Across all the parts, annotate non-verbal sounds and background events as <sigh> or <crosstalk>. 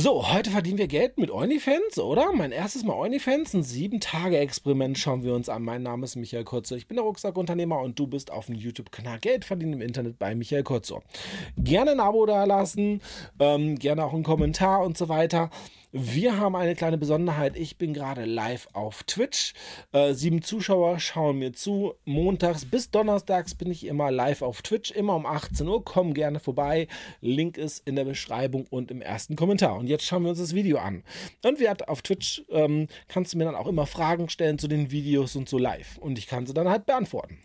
So, heute verdienen wir Geld mit OnlyFans, oder? Mein erstes Mal OnlyFans, ein 7-Tage-Experiment schauen wir uns an. Mein Name ist Michael Kurzo, ich bin der Rucksackunternehmer und du bist auf dem YouTube-Kanal Geld verdienen im Internet bei Michael Kurzo. Gerne ein Abo da lassen, ähm, gerne auch einen Kommentar und so weiter. Wir haben eine kleine Besonderheit. Ich bin gerade live auf Twitch. Äh, sieben Zuschauer schauen mir zu. Montags bis donnerstags bin ich immer live auf Twitch, immer um 18 Uhr. Komm gerne vorbei. Link ist in der Beschreibung und im ersten Kommentar. Und jetzt schauen wir uns das Video an. Und wir auf Twitch ähm, kannst du mir dann auch immer Fragen stellen zu den Videos und so live. Und ich kann sie dann halt beantworten.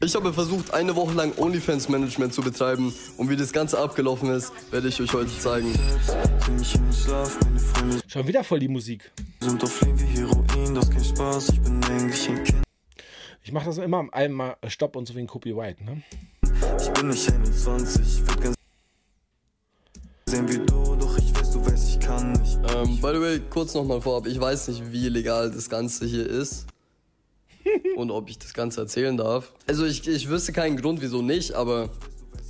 Ich habe versucht, eine Woche lang OnlyFans-Management zu betreiben und wie das Ganze abgelaufen ist, werde ich euch heute zeigen. Schon wieder voll die Musik. Ich mache das immer einmal Stopp und so wie ein Copyright, ne? Ich bin nicht 21, ich würde ganz sehen wie du, doch ich weiß, du weißt, ich kann nicht. Ähm, by the way, kurz nochmal vorab, ich weiß nicht, wie legal das Ganze hier ist. Und ob ich das Ganze erzählen darf. Also ich, ich wüsste keinen Grund, wieso nicht, aber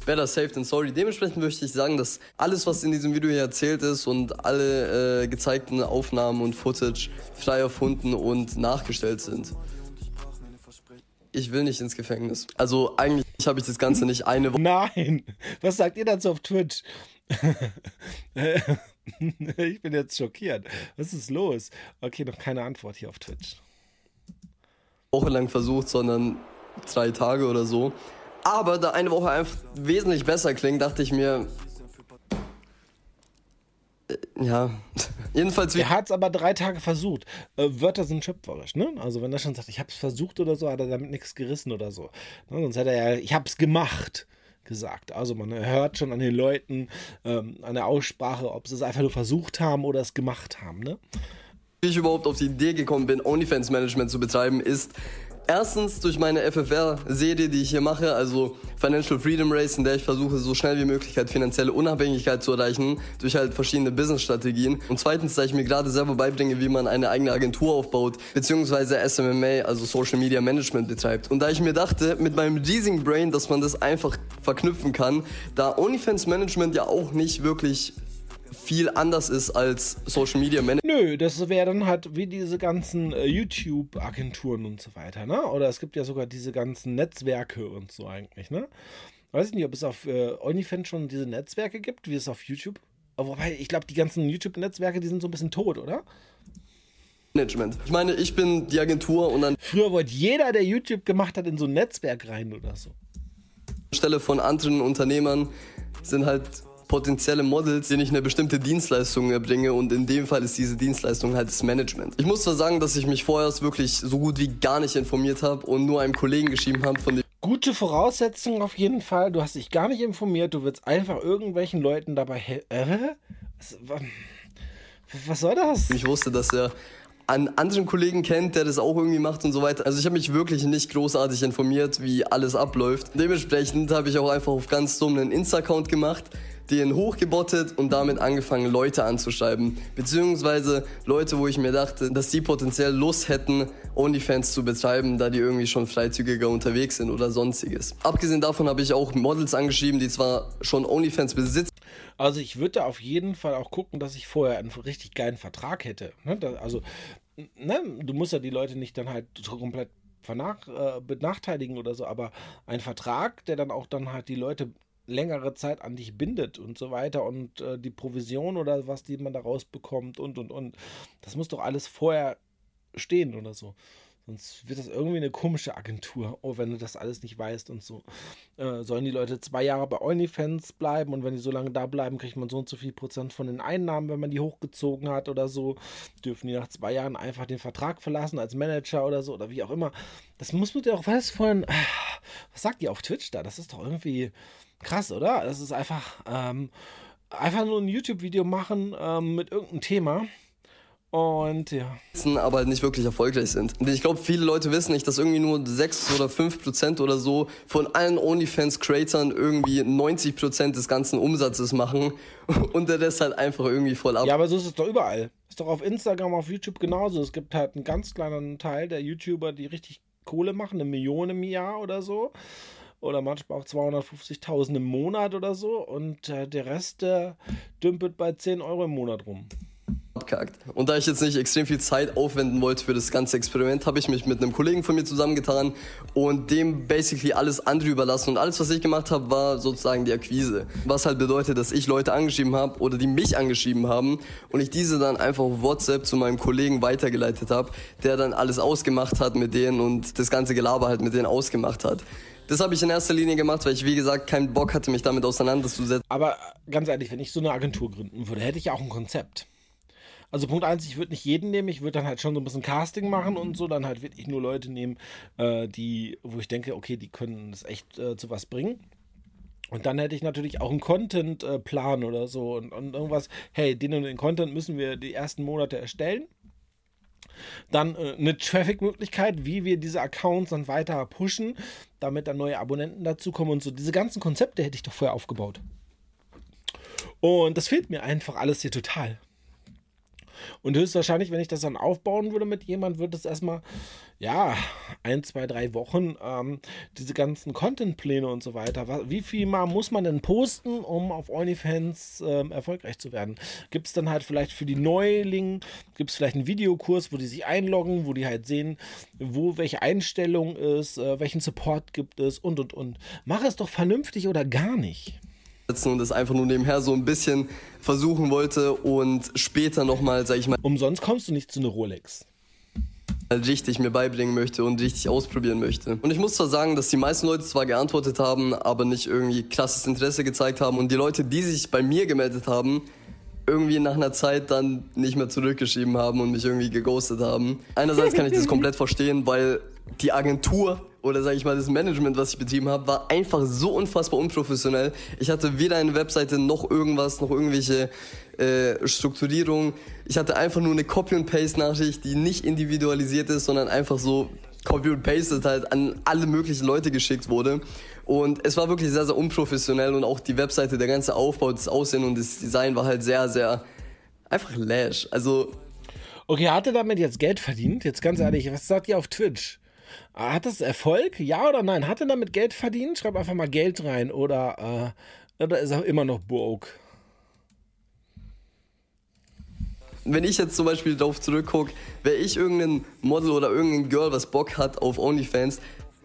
better safe than sorry. Dementsprechend möchte ich sagen, dass alles, was in diesem Video hier erzählt ist und alle äh, gezeigten Aufnahmen und Footage frei erfunden und nachgestellt sind. Ich will nicht ins Gefängnis. Also eigentlich habe ich das Ganze nicht eine Woche. Nein! Was sagt ihr dazu auf Twitch? <laughs> ich bin jetzt schockiert. Was ist los? Okay, noch keine Antwort hier auf Twitch. Woche lang versucht, sondern drei Tage oder so. Aber da eine Woche einfach wesentlich besser klingt, dachte ich mir, äh, ja, <laughs> jedenfalls. Er hat es aber drei Tage versucht. Äh, Wörter sind schöpferisch, ne? Also wenn er schon sagt, ich habe es versucht oder so, hat er damit nichts gerissen oder so. Ne? Sonst hätte er ja, ich habe es gemacht gesagt. Also man hört schon an den Leuten, ähm, an der Aussprache, ob sie es einfach nur versucht haben oder es gemacht haben, ne? Wie ich überhaupt auf die Idee gekommen bin, OnlyFans-Management zu betreiben, ist erstens durch meine FFR-Serie, die ich hier mache, also Financial Freedom Race, in der ich versuche, so schnell wie möglich halt finanzielle Unabhängigkeit zu erreichen, durch halt verschiedene Business-Strategien. Und zweitens, da ich mir gerade selber beibringe, wie man eine eigene Agentur aufbaut, beziehungsweise SMMA, also Social Media Management betreibt. Und da ich mir dachte, mit meinem Leasing Brain, dass man das einfach verknüpfen kann, da OnlyFans Management ja auch nicht wirklich viel anders ist als Social Media Management. Nö, das wäre dann halt wie diese ganzen äh, YouTube-Agenturen und so weiter, ne? Oder es gibt ja sogar diese ganzen Netzwerke und so eigentlich, ne? Weiß ich nicht, ob es auf äh, OnlyFans schon diese Netzwerke gibt, wie es auf YouTube. Aber wobei, ich glaube, die ganzen YouTube-Netzwerke, die sind so ein bisschen tot, oder? Management. Ich meine, ich bin die Agentur und dann. Früher wollte jeder, der YouTube gemacht hat, in so ein Netzwerk rein oder so. Stelle von anderen Unternehmern sind halt potenzielle Models, denen ich eine bestimmte Dienstleistung erbringe und in dem Fall ist diese Dienstleistung halt das Management. Ich muss zwar sagen, dass ich mich vorher wirklich so gut wie gar nicht informiert habe und nur einem Kollegen geschrieben habe von dem Gute Voraussetzung auf jeden Fall. Du hast dich gar nicht informiert. Du willst einfach irgendwelchen Leuten dabei. Äh? Was soll das? Ich wusste, dass er an anderen Kollegen kennt, der das auch irgendwie macht und so weiter. Also ich habe mich wirklich nicht großartig informiert, wie alles abläuft. Dementsprechend habe ich auch einfach auf ganz dumm einen Insta-Account gemacht den hochgebottet und damit angefangen, Leute anzuschreiben. Beziehungsweise Leute, wo ich mir dachte, dass die potenziell Lust hätten, OnlyFans zu betreiben, da die irgendwie schon freizügiger unterwegs sind oder sonstiges. Abgesehen davon habe ich auch Models angeschrieben, die zwar schon OnlyFans besitzen. Also ich würde auf jeden Fall auch gucken, dass ich vorher einen richtig geilen Vertrag hätte. Ne? Also ne? du musst ja die Leute nicht dann halt komplett vernach, äh, benachteiligen oder so, aber ein Vertrag, der dann auch dann halt die Leute längere Zeit an dich bindet und so weiter und äh, die Provision oder was, die man da rausbekommt und und und. Das muss doch alles vorher stehen oder so. Sonst wird das irgendwie eine komische Agentur. Oh, wenn du das alles nicht weißt und so. Äh, sollen die Leute zwei Jahre bei OnlyFans bleiben und wenn die so lange da bleiben, kriegt man so und so viel Prozent von den Einnahmen, wenn man die hochgezogen hat oder so. Dürfen die nach zwei Jahren einfach den Vertrag verlassen als Manager oder so oder wie auch immer. Das muss man ja auch, was von, was sagt die auf Twitch da? Das ist doch irgendwie krass, oder? Das ist einfach, ähm, einfach nur ein YouTube-Video machen ähm, mit irgendeinem Thema. Und ja. Aber nicht wirklich erfolgreich sind. Und ich glaube, viele Leute wissen nicht, dass irgendwie nur 6 oder 5 Prozent oder so von allen OnlyFans-Creatern irgendwie 90 Prozent des ganzen Umsatzes machen <laughs> und der Rest halt einfach irgendwie voll ab. Ja, aber so ist es doch überall. Ist doch auf Instagram, auf YouTube genauso. Es gibt halt einen ganz kleinen Teil der YouTuber, die richtig Kohle machen, eine Million im Jahr oder so. oder manchmal auch 250.000 im Monat oder so und äh, der Rest der dümpelt bei 10 Euro im Monat rum abkackt. Und da ich jetzt nicht extrem viel Zeit aufwenden wollte für das ganze Experiment, habe ich mich mit einem Kollegen von mir zusammengetan und dem basically alles andere überlassen. Und alles, was ich gemacht habe, war sozusagen die Akquise. Was halt bedeutet, dass ich Leute angeschrieben habe oder die mich angeschrieben haben und ich diese dann einfach auf WhatsApp zu meinem Kollegen weitergeleitet habe, der dann alles ausgemacht hat mit denen und das ganze Gelaber halt mit denen ausgemacht hat. Das habe ich in erster Linie gemacht, weil ich, wie gesagt, keinen Bock hatte, mich damit auseinanderzusetzen. Aber ganz ehrlich, wenn ich so eine Agentur gründen würde, hätte ich auch ein Konzept. Also Punkt eins, ich würde nicht jeden nehmen, ich würde dann halt schon so ein bisschen Casting machen und so, dann halt wirklich nur Leute nehmen, äh, die, wo ich denke, okay, die können es echt äh, zu was bringen. Und dann hätte ich natürlich auch einen Content-Plan äh, oder so und, und irgendwas, hey, den und den Content müssen wir die ersten Monate erstellen. Dann äh, eine Traffic-Möglichkeit, wie wir diese Accounts dann weiter pushen, damit dann neue Abonnenten dazukommen und so. Diese ganzen Konzepte hätte ich doch vorher aufgebaut. Und das fehlt mir einfach alles hier total. Und höchstwahrscheinlich, wenn ich das dann aufbauen würde mit jemand, wird es erstmal, ja, ein, zwei, drei Wochen ähm, diese ganzen Contentpläne und so weiter. Wie viel mal muss man denn posten, um auf OnlyFans ähm, erfolgreich zu werden? Gibt es dann halt vielleicht für die Neulinge, gibt es vielleicht einen Videokurs, wo die sich einloggen, wo die halt sehen, wo welche Einstellung ist, äh, welchen Support gibt es und und und. Mach es doch vernünftig oder gar nicht und das einfach nur nebenher so ein bisschen versuchen wollte und später nochmal, sag ich mal. Umsonst kommst du nicht zu einer Rolex. richtig mir beibringen möchte und richtig ausprobieren möchte. Und ich muss zwar sagen, dass die meisten Leute zwar geantwortet haben, aber nicht irgendwie krasses Interesse gezeigt haben und die Leute, die sich bei mir gemeldet haben, irgendwie nach einer Zeit dann nicht mehr zurückgeschrieben haben und mich irgendwie geghostet haben. Einerseits kann ich das <laughs> komplett verstehen, weil die Agentur oder sage ich mal das Management, was ich betrieben habe, war einfach so unfassbar unprofessionell. Ich hatte weder eine Webseite noch irgendwas, noch irgendwelche äh, Strukturierung. Ich hatte einfach nur eine Copy and Paste Nachricht, die nicht individualisiert ist, sondern einfach so Copy und Pasted halt an alle möglichen Leute geschickt wurde. Und es war wirklich sehr, sehr unprofessionell und auch die Webseite, der ganze Aufbau, das Aussehen und das Design war halt sehr, sehr einfach lash. Also. Okay, hat er damit jetzt Geld verdient? Jetzt ganz ehrlich, was sagt ihr auf Twitch? Hat das Erfolg? Ja oder nein? Hat er damit Geld verdient? Schreib einfach mal Geld rein. Oder, äh, oder ist er immer noch broke? Wenn ich jetzt zum Beispiel darauf zurückgucke, wäre ich irgendein Model oder irgendein Girl, was Bock hat auf OnlyFans,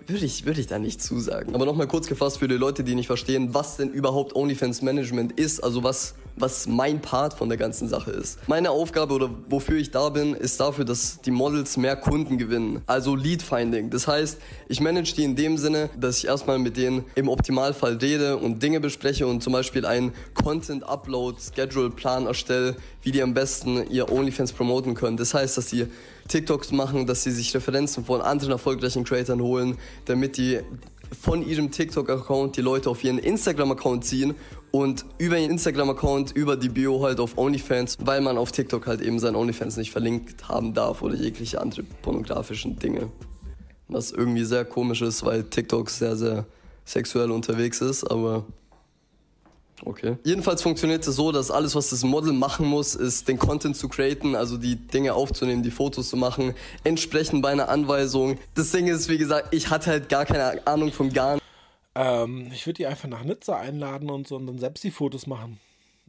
würde ich, würde ich da nicht zusagen. Aber nochmal kurz gefasst für die Leute, die nicht verstehen, was denn überhaupt OnlyFans Management ist, also was, was mein Part von der ganzen Sache ist. Meine Aufgabe oder wofür ich da bin, ist dafür, dass die Models mehr Kunden gewinnen. Also Lead Finding. Das heißt, ich manage die in dem Sinne, dass ich erstmal mit denen im Optimalfall rede und Dinge bespreche und zum Beispiel einen Content Upload Schedule Plan erstelle, wie die am besten ihr OnlyFans promoten können. Das heißt, dass sie TikToks machen, dass sie sich Referenzen von anderen erfolgreichen Creators holen, damit die von ihrem TikTok-Account die Leute auf ihren Instagram-Account ziehen und über ihren Instagram-Account, über die Bio halt auf OnlyFans, weil man auf TikTok halt eben sein OnlyFans nicht verlinkt haben darf oder jegliche andere pornografischen Dinge. Was irgendwie sehr komisch ist, weil TikTok sehr, sehr sexuell unterwegs ist, aber Okay. Jedenfalls funktioniert es so, dass alles, was das Model machen muss, ist den Content zu createn, also die Dinge aufzunehmen, die Fotos zu machen, entsprechend bei einer Anweisung. Das Ding ist, wie gesagt, ich hatte halt gar keine Ahnung von gar nichts. Ähm, ich würde die einfach nach Nizza einladen und so und dann selbst die Fotos machen.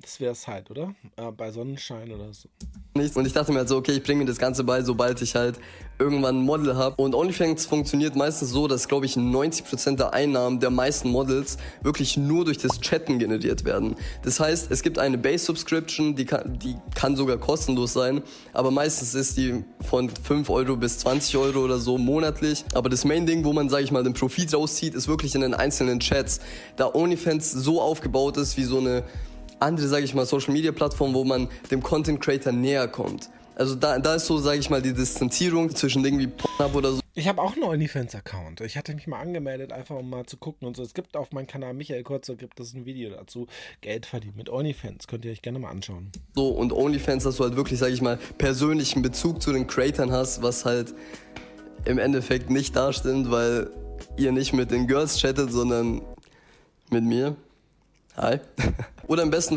Das wäre es halt, oder? Äh, bei Sonnenschein oder so. Nichts. Und ich dachte mir halt so, okay, ich bringe mir das Ganze bei, sobald ich halt irgendwann ein Model habe. Und OnlyFans funktioniert meistens so, dass, glaube ich, 90% der Einnahmen der meisten Models wirklich nur durch das Chatten generiert werden. Das heißt, es gibt eine Base-Subscription, die kann, die kann sogar kostenlos sein, aber meistens ist die von 5 Euro bis 20 Euro oder so monatlich. Aber das Main-Ding, wo man, sage ich mal, den Profit rauszieht, ist wirklich in den einzelnen Chats. Da OnlyFans so aufgebaut ist wie so eine andere, sage ich mal, Social-Media-Plattformen, wo man dem Content-Creator näher kommt. Also da, da ist so, sage ich mal, die Distanzierung zwischen Dingen wie Pornhub oder so. Ich habe auch einen OnlyFans-Account. Ich hatte mich mal angemeldet, einfach um mal zu gucken und so. Es gibt auf meinem Kanal Michael Kurzer gibt es ein Video dazu. Geld verdienen mit OnlyFans. Könnt ihr euch gerne mal anschauen. So, und OnlyFans, dass du halt wirklich, sage ich mal, persönlichen Bezug zu den Creatern hast, was halt im Endeffekt nicht da stimmt, weil ihr nicht mit den Girls chattet, sondern mit mir. Hi. Oder am besten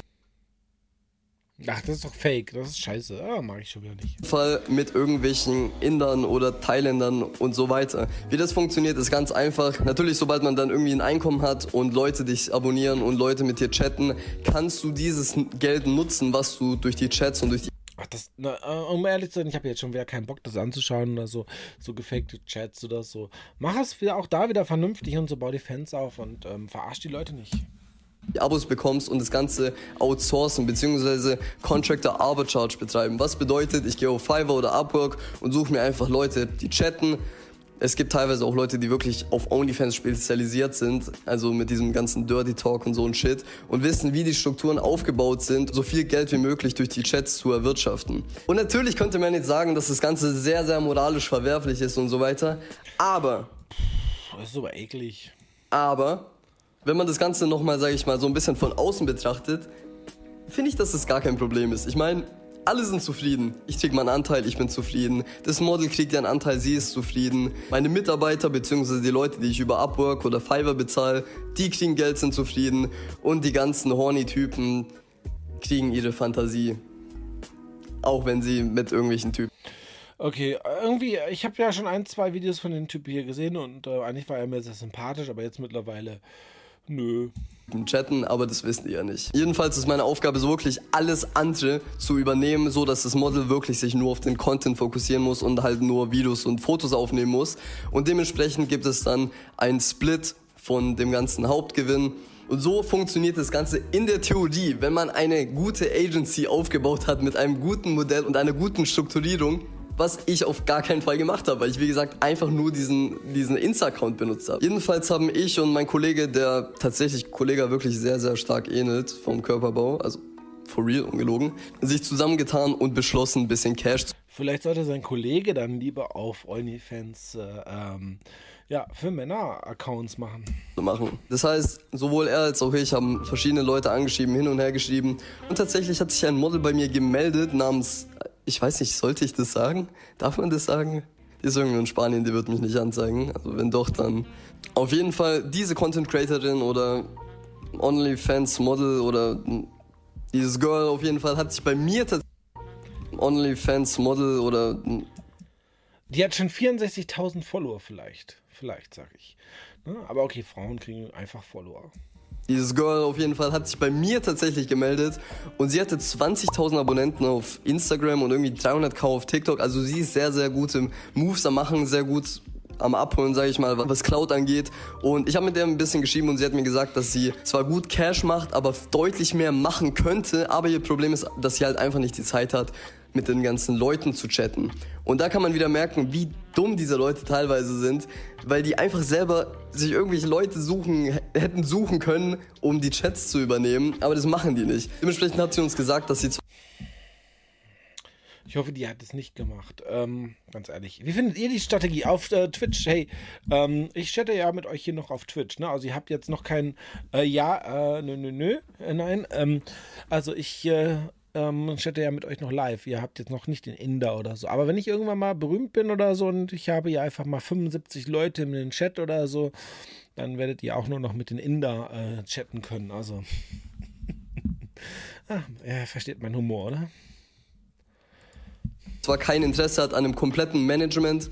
Ach, das ist doch fake. Das ist scheiße. Ah, mag ich schon wieder nicht. Fall mit irgendwelchen Indern oder Thailändern und so weiter. Wie das funktioniert, ist ganz einfach. Natürlich, sobald man dann irgendwie ein Einkommen hat und Leute dich abonnieren und Leute mit dir chatten, kannst du dieses Geld nutzen, was du durch die Chats und durch die Ach, das, na, äh, um ehrlich zu sein, ich habe jetzt schon wieder keinen Bock, das anzuschauen oder so, so gefakte Chats oder so. Mach es wieder auch da wieder vernünftig und so bau die Fans auf und ähm, verarsch die Leute nicht. Abos bekommst und das Ganze outsourcen bzw. Contractor Arbitrage betreiben. Was bedeutet, ich gehe auf Fiverr oder Upwork und suche mir einfach Leute, die chatten. Es gibt teilweise auch Leute, die wirklich auf OnlyFans spezialisiert sind, also mit diesem ganzen Dirty Talk und so ein Shit und wissen, wie die Strukturen aufgebaut sind, so viel Geld wie möglich durch die Chats zu erwirtschaften. Und natürlich könnte man jetzt sagen, dass das Ganze sehr, sehr moralisch verwerflich ist und so weiter, aber... Das ist aber eklig. Aber wenn man das Ganze nochmal, sage ich mal, so ein bisschen von außen betrachtet, finde ich, dass das gar kein Problem ist. Ich meine, alle sind zufrieden. Ich krieg meinen Anteil, ich bin zufrieden. Das Model kriegt einen Anteil, sie ist zufrieden. Meine Mitarbeiter bzw. die Leute, die ich über Upwork oder Fiverr bezahle, die kriegen Geld, sind zufrieden. Und die ganzen horny-Typen kriegen ihre Fantasie. Auch wenn sie mit irgendwelchen Typen. Okay, irgendwie, ich habe ja schon ein, zwei Videos von den Typen hier gesehen und äh, eigentlich war er mir sehr sympathisch, aber jetzt mittlerweile Nö. Chatten, aber das wissen die ja nicht. Jedenfalls ist meine Aufgabe so wirklich alles andere zu übernehmen, so dass das Model wirklich sich nur auf den Content fokussieren muss und halt nur Videos und Fotos aufnehmen muss. Und dementsprechend gibt es dann einen Split von dem ganzen Hauptgewinn. Und so funktioniert das Ganze in der Theorie, wenn man eine gute Agency aufgebaut hat mit einem guten Modell und einer guten Strukturierung, was ich auf gar keinen Fall gemacht habe, weil ich, wie gesagt, einfach nur diesen, diesen Insta-Account benutzt habe. Jedenfalls haben ich und mein Kollege, der tatsächlich Kollege wirklich sehr, sehr stark ähnelt vom Körperbau, also for real, ungelogen, sich zusammengetan und beschlossen, ein bisschen Cash zu Vielleicht sollte sein Kollege dann lieber auf OnlyFans äh, ähm, ja, für Männer Accounts machen. machen. Das heißt, sowohl er als auch ich haben verschiedene Leute angeschrieben, hin und her geschrieben. Und tatsächlich hat sich ein Model bei mir gemeldet namens ich weiß nicht, sollte ich das sagen? Darf man das sagen? Die ist irgendwo in Spanien, die wird mich nicht anzeigen. Also wenn doch, dann auf jeden Fall diese Content Creatorin oder OnlyFans Model oder dieses Girl auf jeden Fall hat sich bei mir tatsächlich OnlyFans Model oder die hat schon 64.000 Follower vielleicht, vielleicht sag ich. Ne? Aber okay, Frauen kriegen einfach Follower. Dieses Girl auf jeden Fall hat sich bei mir tatsächlich gemeldet und sie hatte 20.000 Abonnenten auf Instagram und irgendwie 300k auf TikTok. Also sie ist sehr, sehr gut im Moves am Machen, sehr gut am Abholen, sage ich mal, was Cloud angeht. Und ich habe mit der ein bisschen geschrieben und sie hat mir gesagt, dass sie zwar gut Cash macht, aber deutlich mehr machen könnte. Aber ihr Problem ist, dass sie halt einfach nicht die Zeit hat, mit den ganzen Leuten zu chatten. Und da kann man wieder merken, wie dumm diese Leute teilweise sind, weil die einfach selber sich irgendwelche Leute suchen, hätten suchen können, um die Chats zu übernehmen, aber das machen die nicht. Dementsprechend hat sie uns gesagt, dass sie ich hoffe, die hat es nicht gemacht. Ähm, ganz ehrlich. Wie findet ihr die Strategie auf äh, Twitch? Hey, ähm, ich chatte ja mit euch hier noch auf Twitch. Ne? Also ihr habt jetzt noch kein äh, Ja, äh, nö, nö, nö, äh, nein. Ähm, also ich äh, ähm, chatte ja mit euch noch live. Ihr habt jetzt noch nicht den Inder oder so. Aber wenn ich irgendwann mal berühmt bin oder so und ich habe ja einfach mal 75 Leute in den Chat oder so, dann werdet ihr auch nur noch mit den Inder äh, chatten können. Also. <laughs> ah, er versteht meinen Humor, oder? Zwar kein Interesse hat an einem kompletten Management,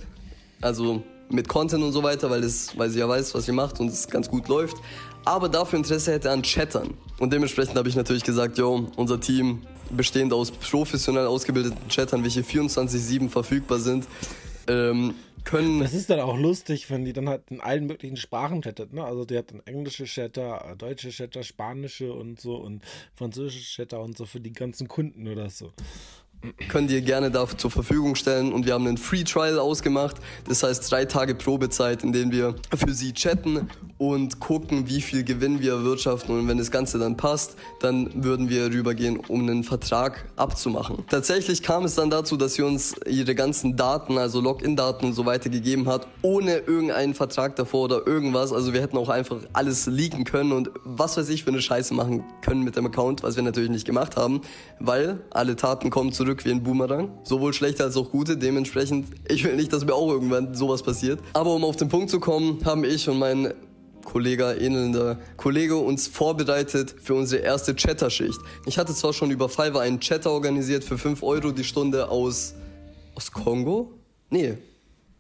also mit Content und so weiter, weil, das, weil sie ja weiß, was sie macht und es ganz gut läuft, aber dafür Interesse hätte an Chattern. Und dementsprechend habe ich natürlich gesagt, yo, unser Team bestehend aus professionell ausgebildeten Chattern, welche 24-7 verfügbar sind, ähm, können. Das ist dann auch lustig, wenn die dann halt in allen möglichen Sprachen chattet. Ne? Also die hat dann englische Chatter, deutsche Chatter, spanische und so und französische Chatter und so für die ganzen Kunden oder so können dir gerne dafür zur Verfügung stellen und wir haben einen Free Trial ausgemacht. Das heißt drei Tage Probezeit, in denen wir für sie chatten und gucken, wie viel Gewinn wir erwirtschaften. Und wenn das Ganze dann passt, dann würden wir rübergehen, um einen Vertrag abzumachen. Tatsächlich kam es dann dazu, dass sie uns ihre ganzen Daten, also Login-Daten und so weiter gegeben hat, ohne irgendeinen Vertrag davor oder irgendwas. Also wir hätten auch einfach alles leaken können und was weiß ich für eine Scheiße machen können mit dem Account, was wir natürlich nicht gemacht haben, weil alle Taten kommen zurück wie ein Boomerang. Sowohl schlechte als auch gute. Dementsprechend, ich will nicht, dass mir auch irgendwann sowas passiert. Aber um auf den Punkt zu kommen, haben ich und mein Kollege, ähnelnder Kollege uns vorbereitet für unsere erste Chatterschicht. Ich hatte zwar schon über Fiverr einen Chatter organisiert für 5 Euro die Stunde aus, aus Kongo? Nee,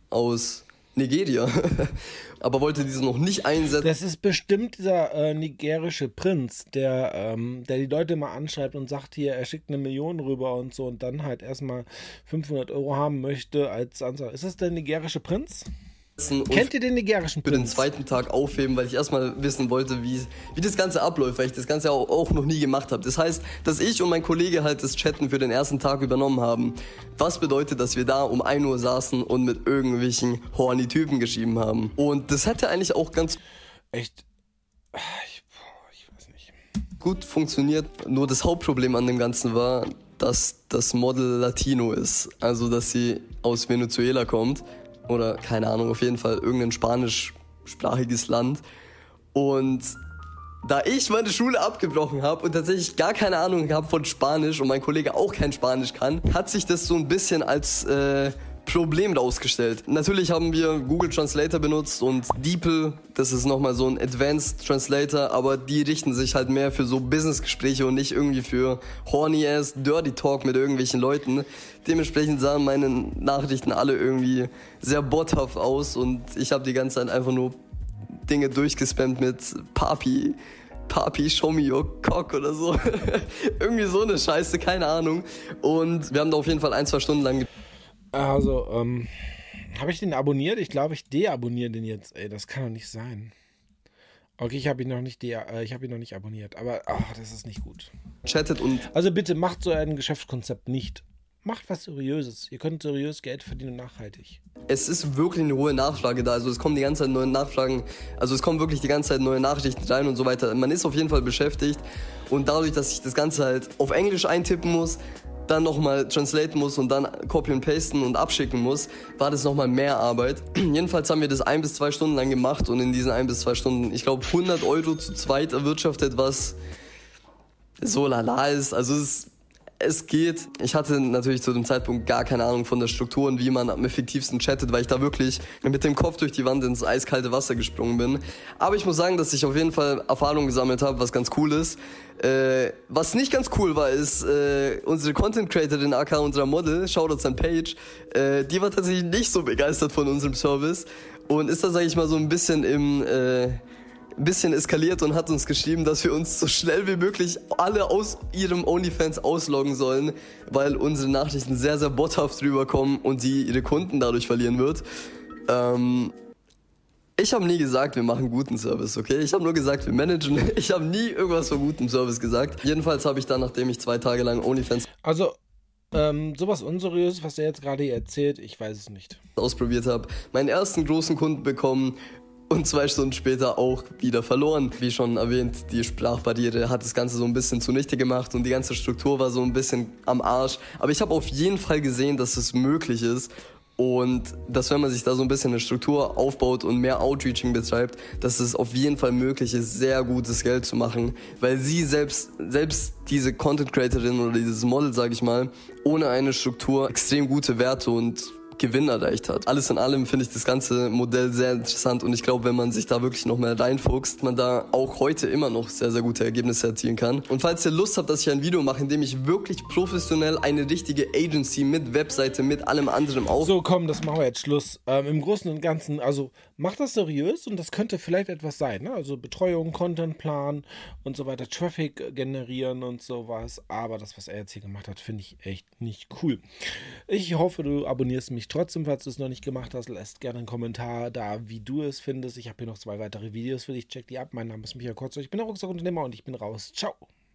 aus Nigeria. <laughs> Aber wollte diese noch nicht einsetzen. Das ist bestimmt dieser äh, nigerische Prinz, der, ähm, der die Leute mal anschreibt und sagt hier, er schickt eine Million rüber und so und dann halt erstmal 500 Euro haben möchte als Ansage. Ist das der nigerische Prinz? Kennt ihr den nigerischen Prinz? Für den zweiten Tag aufheben, weil ich erstmal wissen wollte, wie, wie das Ganze abläuft, weil ich das Ganze auch, auch noch nie gemacht habe. Das heißt, dass ich und mein Kollege halt das Chatten für den ersten Tag übernommen haben. Was bedeutet, dass wir da um 1 Uhr saßen und mit irgendwelchen horny Typen geschrieben haben. Und das hätte eigentlich auch ganz... Echt? Ich, ich weiß nicht. Gut funktioniert. Nur das Hauptproblem an dem Ganzen war, dass das Model Latino ist. Also, dass sie aus Venezuela kommt oder keine Ahnung, auf jeden Fall irgendein spanischsprachiges Land. Und da ich meine Schule abgebrochen habe und tatsächlich gar keine Ahnung habe von Spanisch und mein Kollege auch kein Spanisch kann, hat sich das so ein bisschen als äh, Problem rausgestellt. Natürlich haben wir Google Translator benutzt und DeepL, das ist nochmal so ein Advanced Translator, aber die richten sich halt mehr für so Businessgespräche und nicht irgendwie für horny ass Dirty Talk mit irgendwelchen Leuten. Dementsprechend sahen meine Nachrichten alle irgendwie sehr bothaft aus und ich habe die ganze Zeit einfach nur Dinge durchgespammt mit Papi. Papi, show me your cock oder so. <laughs> irgendwie so eine Scheiße, keine Ahnung. Und wir haben da auf jeden Fall ein, zwei Stunden lang also, ähm, habe ich den abonniert? Ich glaube, ich deabonniere den jetzt. Ey, das kann doch nicht sein. Okay, ich habe ihn noch nicht äh, ich habe ihn noch nicht abonniert, aber ach, das ist nicht gut. Chattet und Also bitte macht so ein Geschäftskonzept nicht. Macht was Seriöses. Ihr könnt seriös Geld verdienen nachhaltig. Es ist wirklich eine hohe Nachfrage da. Also es kommen die ganze Zeit neue Nachfragen. Also es kommen wirklich die ganze Zeit neue Nachrichten rein und so weiter. Man ist auf jeden Fall beschäftigt. Und dadurch, dass ich das Ganze halt auf Englisch eintippen muss, dann nochmal translaten muss und dann copy und pasten und abschicken muss, war das nochmal mehr Arbeit. <clears throat> Jedenfalls haben wir das ein bis zwei Stunden lang gemacht und in diesen ein bis zwei Stunden, ich glaube, 100 Euro zu zweit erwirtschaftet, was so lala ist. Also es es geht. Ich hatte natürlich zu dem Zeitpunkt gar keine Ahnung von der Struktur und wie man am effektivsten chattet, weil ich da wirklich mit dem Kopf durch die Wand ins eiskalte Wasser gesprungen bin. Aber ich muss sagen, dass ich auf jeden Fall Erfahrung gesammelt habe, was ganz cool ist. Äh, was nicht ganz cool war, ist äh, unsere Content Creatorin, aka unserer Model, Shoutouts an Paige, äh, die war tatsächlich nicht so begeistert von unserem Service und ist da, sage ich mal, so ein bisschen im äh, ein bisschen eskaliert und hat uns geschrieben, dass wir uns so schnell wie möglich alle aus ihrem OnlyFans ausloggen sollen, weil unsere Nachrichten sehr, sehr bothaft rüberkommen und sie ihre Kunden dadurch verlieren wird. Ähm, ich habe nie gesagt, wir machen guten Service, okay? Ich habe nur gesagt, wir managen. <laughs> Ich habe nie irgendwas von gutem Service gesagt. Jedenfalls habe ich dann, nachdem ich zwei Tage lang OnlyFans. Also, ähm, sowas unseriös, was er jetzt gerade erzählt, ich weiß es nicht. Ausprobiert habe, meinen ersten großen Kunden bekommen und zwei Stunden später auch wieder verloren. Wie schon erwähnt, die Sprachbarriere hat das Ganze so ein bisschen zunichte gemacht und die ganze Struktur war so ein bisschen am Arsch. Aber ich habe auf jeden Fall gesehen, dass es möglich ist und dass wenn man sich da so ein bisschen eine Struktur aufbaut und mehr Outreaching betreibt, dass es auf jeden Fall möglich ist, sehr gutes Geld zu machen, weil sie selbst, selbst diese Content Creatorin oder dieses Model, sage ich mal, ohne eine Struktur extrem gute Werte und Gewinn erreicht hat. Alles in allem finde ich das ganze Modell sehr interessant und ich glaube, wenn man sich da wirklich noch mehr reinfuchst, man da auch heute immer noch sehr, sehr gute Ergebnisse erzielen kann. Und falls ihr Lust habt, dass ich ein Video mache, in dem ich wirklich professionell eine richtige Agency mit Webseite, mit allem anderen auf... So, komm, das machen wir jetzt Schluss. Ähm, Im Großen und Ganzen, also macht das seriös und das könnte vielleicht etwas sein. Ne? Also Betreuung, Contentplan und so weiter, Traffic generieren und sowas. Aber das, was er jetzt hier gemacht hat, finde ich echt nicht cool. Ich hoffe, du abonnierst mich trotzdem, falls du es noch nicht gemacht hast, lässt gerne einen Kommentar da, wie du es findest. Ich habe hier noch zwei weitere Videos für dich. Check die ab. Mein Name ist Michael Kurzer. Ich bin der Rucksackunternehmer und ich bin raus. Ciao.